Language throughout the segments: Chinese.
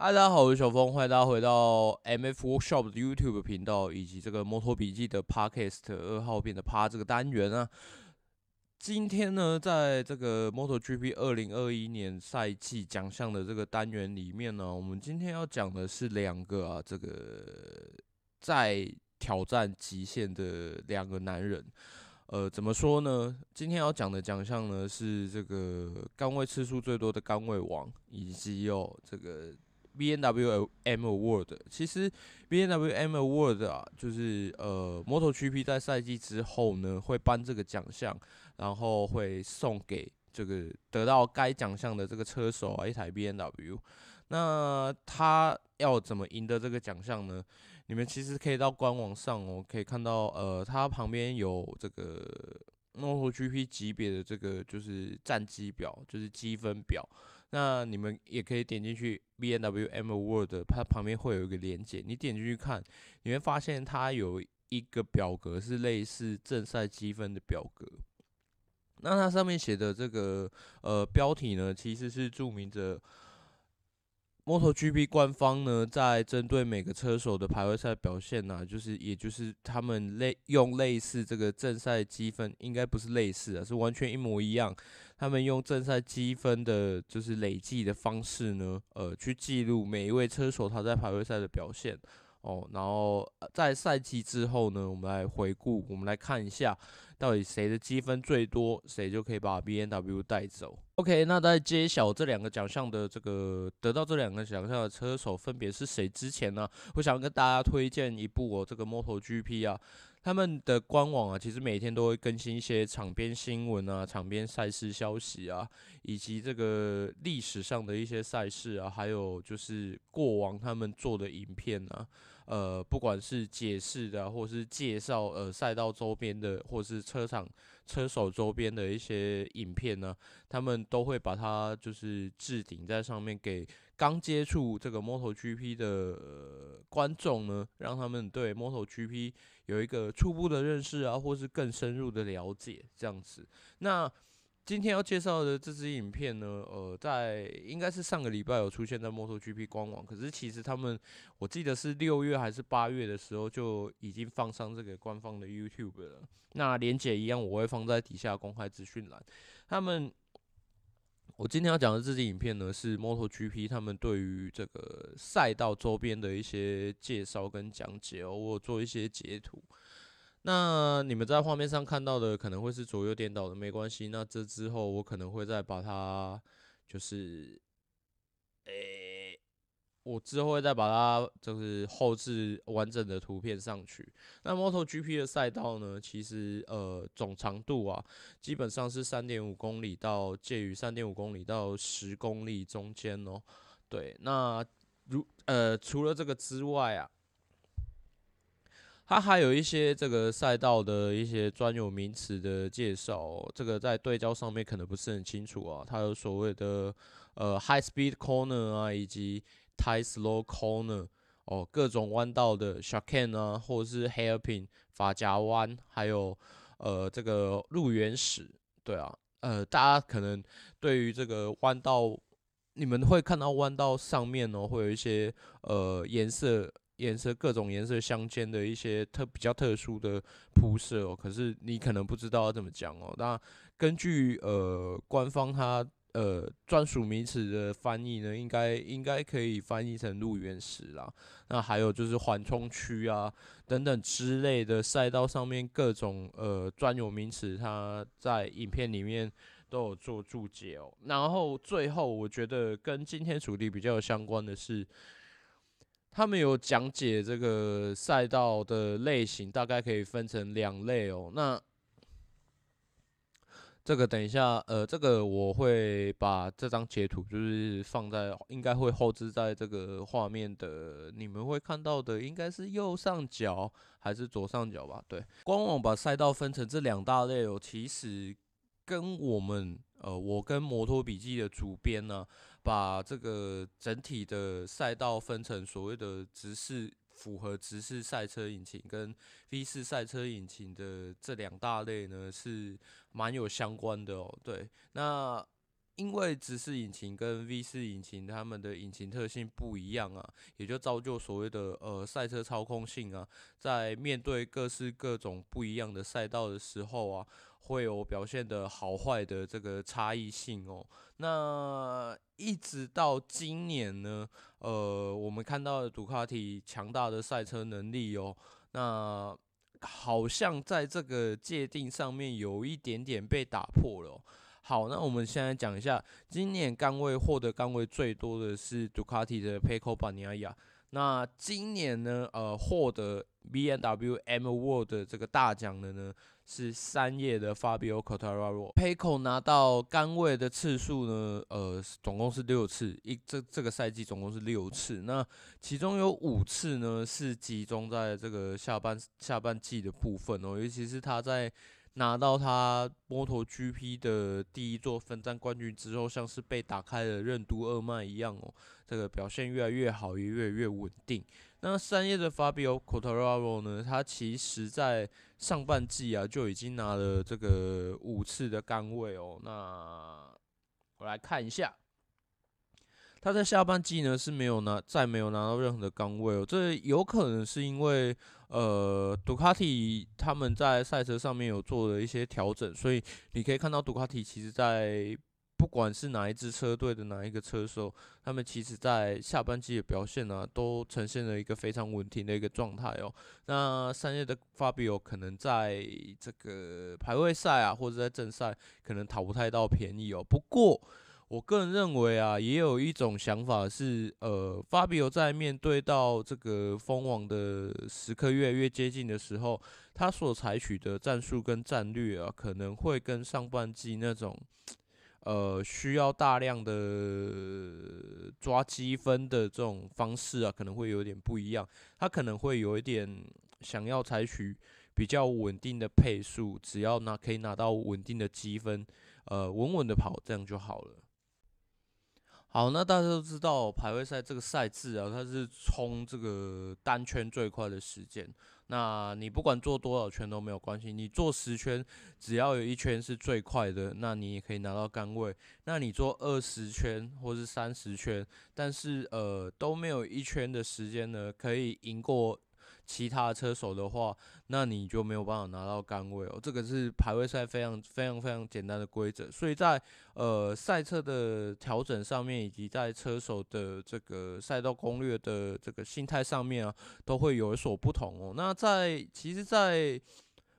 嗨大家好，我是小峰，欢迎大家回到 MF Workshop 的 YouTube 频道，以及这个摩托笔记的 Podcast 二号变的趴这个单元啊。今天呢，在这个 MotoGP 二零二一年赛季奖项的这个单元里面呢，我们今天要讲的是两个啊，这个在挑战极限的两个男人。呃，怎么说呢？今天要讲的奖项呢，是这个杆位次数最多的杆位王，以及有这个。B N W M Award，其实 B N W M Award 啊，就是呃，MotoGP 在赛季之后呢，会颁这个奖项，然后会送给这个得到该奖项的这个车手啊一台 B N W。那他要怎么赢得这个奖项呢？你们其实可以到官网上哦，可以看到呃，他旁边有这个 MotoGP 级别的这个就是战绩表，就是积分表。那你们也可以点进去 B N W M Award，它旁边会有一个连接，你点进去看，你会发现它有一个表格是类似正赛积分的表格。那它上面写的这个呃标题呢，其实是注明着。MotoGP 官方呢，在针对每个车手的排位赛表现呢、就是也就是他们类用类似这个正赛积分，应该不是类似啊，是完全一模一样。他们用正赛积分的，就是累计的方式呢，呃，去记录每一位车手他在排位赛的表现。哦，然后在赛季之后呢，我们来回顾，我们来看一下。到底谁的积分最多，谁就可以把 BNW 带走。OK，那在揭晓这两个奖项的这个得到这两个奖项的车手分别是谁之前呢，我想跟大家推荐一部我、哦、这个 MotoGP 啊，他们的官网啊，其实每天都会更新一些场边新闻啊、场边赛事消息啊，以及这个历史上的一些赛事啊，还有就是过往他们做的影片啊。呃，不管是解释的，或是介绍呃赛道周边的，或是车场车手周边的一些影片呢，他们都会把它就是置顶在上面，给刚接触这个 MotoGP 的、呃、观众呢，让他们对 MotoGP 有一个初步的认识啊，或是更深入的了解这样子。那今天要介绍的这支影片呢，呃，在应该是上个礼拜有出现在 MotoGP 官网，可是其实他们我记得是六月还是八月的时候就已经放上这个官方的 YouTube 了。那连结一样，我会放在底下公开资讯栏。他们，我今天要讲的这支影片呢，是 MotoGP 他们对于这个赛道周边的一些介绍跟讲解哦，我做一些截图。那你们在画面上看到的可能会是左右颠倒的，没关系。那这之后我可能会再把它，就是，诶、我之后会再把它就是后置完整的图片上去。那 MotoGP 的赛道呢，其实呃总长度啊，基本上是三点五公里到介于三点五公里到十公里中间哦。对，那如呃除了这个之外啊。它还有一些这个赛道的一些专有名词的介绍，这个在对焦上面可能不是很清楚啊。它有所谓的呃 high speed corner 啊，以及 tight slow corner 哦，各种弯道的 chicane 啊，或者是 hairpin 发夹弯，还有呃这个路缘史，对啊，呃大家可能对于这个弯道，你们会看到弯道上面呢、会有一些呃颜色。颜色各种颜色相间的一些特比较特殊的铺设哦，可是你可能不知道要怎么讲哦。那根据呃官方它呃专属名词的翻译呢，应该应该可以翻译成路缘石啦。那还有就是缓冲区啊等等之类的赛道上面各种呃专有名词，它在影片里面都有做注解哦。然后最后我觉得跟今天主题比较有相关的是。他们有讲解这个赛道的类型，大概可以分成两类哦。那这个等一下，呃，这个我会把这张截图就是放在，应该会后置在这个画面的，你们会看到的应该是右上角还是左上角吧？对，官网把赛道分成这两大类哦，其实跟我们，呃，我跟摩托笔记的主编呢。把这个整体的赛道分成所谓的直式符合直式赛车引擎跟 V 四赛车引擎的这两大类呢，是蛮有相关的哦。对，那因为直式引擎跟 V 四引擎它们的引擎特性不一样啊，也就造就所谓的呃赛车操控性啊，在面对各式各种不一样的赛道的时候啊，会有表现的好坏的这个差异性哦。那一直到今年呢，呃，我们看到的杜卡迪强大的赛车能力哦，那好像在这个界定上面有一点点被打破了哦。好，那我们现在讲一下，今年杆位获得杆位最多的是杜卡迪的 Pecco Bagnaia。那今年呢，呃，获得 BMW M Award 的这个大奖的呢，是三叶的 Fabio Quartararo。Pecco 拿到杆位的次数呢，呃，总共是六次，一这这个赛季总共是六次。那其中有五次呢，是集中在这个下半下半季的部分哦，尤其是他在。拿到他摩托 GP 的第一座分站冠军之后，像是被打开了任督二脉一样哦，这个表现越来越好，也越来越稳定。那三叶的 Fabio Quartararo 呢？他其实在上半季啊就已经拿了这个五次的杆位哦。那我来看一下。他在下半季呢是没有拿，再没有拿到任何的杆位哦。这有可能是因为呃，杜卡迪他们在赛车上面有做了一些调整，所以你可以看到杜卡迪其实在不管是哪一支车队的哪一个车手，他们其实在下半季的表现呢、都呈现了一个非常稳定的一个状态哦。那三月的 Fabio 可能在这个排位赛啊，或者在正赛可能讨不太到便宜哦。不过，我个人认为啊，也有一种想法是，呃，Fabio 在面对到这个封王的时刻越来越接近的时候，他所采取的战术跟战略啊，可能会跟上半季那种，呃，需要大量的抓积分的这种方式啊，可能会有点不一样。他可能会有一点想要采取比较稳定的配速，只要拿可以拿到稳定的积分，呃，稳稳的跑，这样就好了。好，那大家都知道排位赛这个赛制啊，它是冲这个单圈最快的时间。那你不管做多少圈都没有关系，你做十圈，只要有一圈是最快的，那你也可以拿到杆位。那你做二十圈或是三十圈，但是呃都没有一圈的时间呢，可以赢过。其他车手的话，那你就没有办法拿到杆位哦。这个是排位赛非常非常非常简单的规则，所以在呃赛车的调整上面，以及在车手的这个赛道攻略的这个心态上面啊，都会有所不同哦。那在其实，在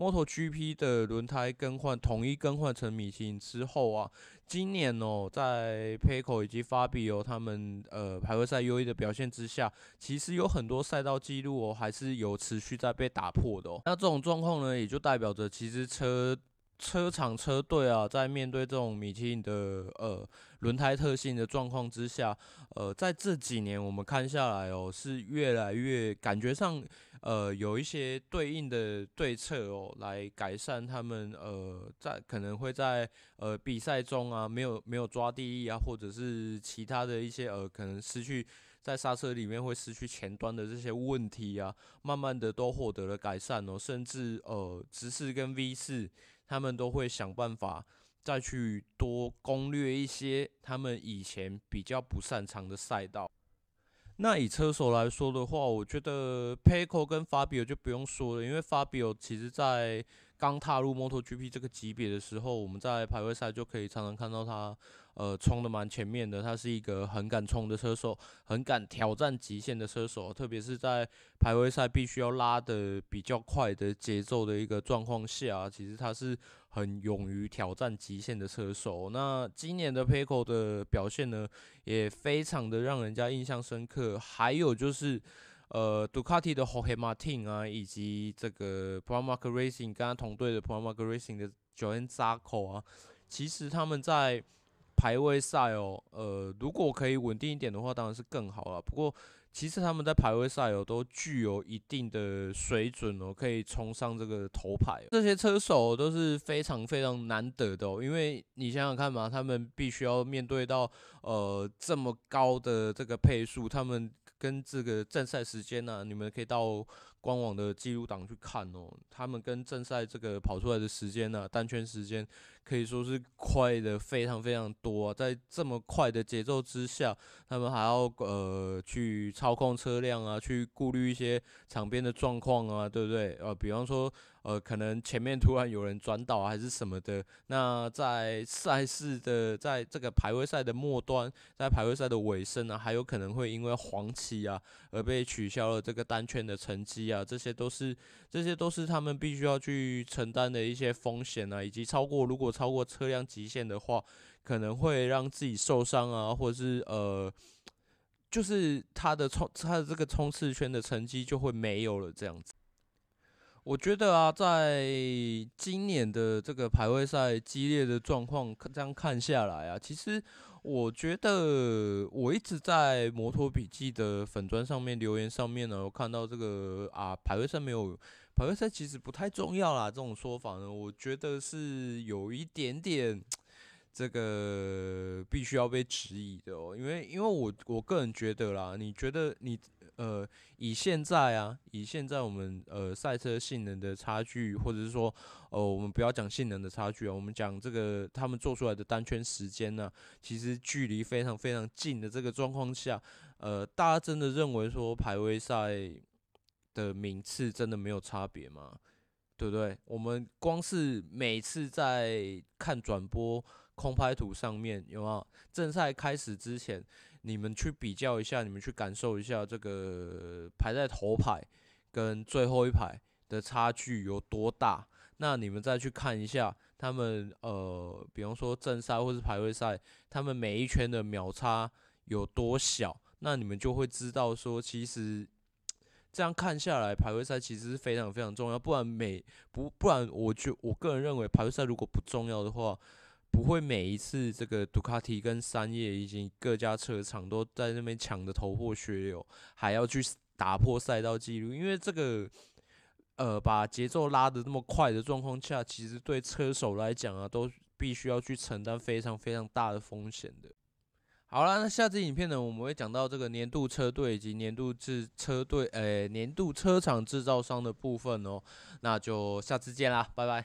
MotoGP 的轮胎更换统一更换成米其林之后啊。今年哦，在 Pecco 以及 Fabio 他们呃排位赛优异的表现之下，其实有很多赛道记录哦，还是有持续在被打破的哦。那这种状况呢，也就代表着其实车车厂车队啊，在面对这种米其林的呃轮胎特性的状况之下，呃，在这几年我们看下来哦，是越来越感觉上。呃，有一些对应的对策哦，来改善他们呃，在可能会在呃比赛中啊，没有没有抓地力啊，或者是其他的一些呃，可能失去在刹车里面会失去前端的这些问题啊，慢慢的都获得了改善哦，甚至呃，直四跟 V 四他们都会想办法再去多攻略一些他们以前比较不擅长的赛道。那以车手来说的话，我觉得 Pecco 跟 Fabio 就不用说了，因为 Fabio 其实在刚踏入 MotoGP 这个级别的时候，我们在排位赛就可以常常看到他。呃，冲的蛮前面的，他是一个很敢冲的车手，很敢挑战极限的车手，特别是在排位赛必须要拉的比较快的节奏的一个状况下，其实他是很勇于挑战极限的车手。那今年的 Pico 的表现呢，也非常的让人家印象深刻。还有就是，呃，杜卡迪的 Jorge Martin 啊，以及这个 Pramac Racing 跟他同队的 Pramac Racing 的 Johann Zarco 啊，其实他们在排位赛哦，呃，如果可以稳定一点的话，当然是更好了。不过，其实他们在排位赛哦，都具有一定的水准哦，可以冲上这个头牌。这些车手都是非常非常难得的哦，因为你想想看嘛，他们必须要面对到呃这么高的这个配速，他们跟这个正赛时间呢，你们可以到官网的记录档去看哦，他们跟正赛这个跑出来的时间呢，单圈时间可以说是快的非常非常多，在这么快的节奏之下，他们还要呃去操控车辆啊，去顾虑一些场边的状况啊，对不对？呃，比方说。呃，可能前面突然有人转倒还是什么的，那在赛事的在这个排位赛的末端，在排位赛的尾声呢，还有可能会因为黄旗啊而被取消了这个单圈的成绩啊，这些都是这些都是他们必须要去承担的一些风险啊，以及超过如果超过车辆极限的话，可能会让自己受伤啊，或者是呃，就是他的冲他的这个冲刺圈的成绩就会没有了这样子。我觉得啊，在今年的这个排位赛激烈的状况这样看下来啊，其实我觉得我一直在摩托笔记的粉砖上面留言上面呢，我看到这个啊排位赛没有排位赛其实不太重要啦，这种说法呢，我觉得是有一点点这个必须要被质疑的哦，因为因为我我个人觉得啦，你觉得你。呃，以现在啊，以现在我们呃赛车性能的差距，或者是说，呃，我们不要讲性能的差距啊，我们讲这个他们做出来的单圈时间呢，其实距离非常非常近的这个状况下，呃，大家真的认为说排位赛的名次真的没有差别吗？对不对？我们光是每次在看转播空拍图上面有没有正赛开始之前？你们去比较一下，你们去感受一下这个排在头排跟最后一排的差距有多大。那你们再去看一下他们呃，比方说正赛或是排位赛，他们每一圈的秒差有多小。那你们就会知道说，其实这样看下来，排位赛其实是非常非常重要。不然每不不然，我就我个人认为，排位赛如果不重要的话。不会每一次这个杜卡迪跟三叶以及各家车厂都在那边抢的头破血流，还要去打破赛道记录，因为这个呃把节奏拉得那么快的状况下，其实对车手来讲啊，都必须要去承担非常非常大的风险的。好了，那下支影片呢，我们会讲到这个年度车队以及年度制车队，呃，年度车厂制造商的部分哦。那就下次见啦，拜拜。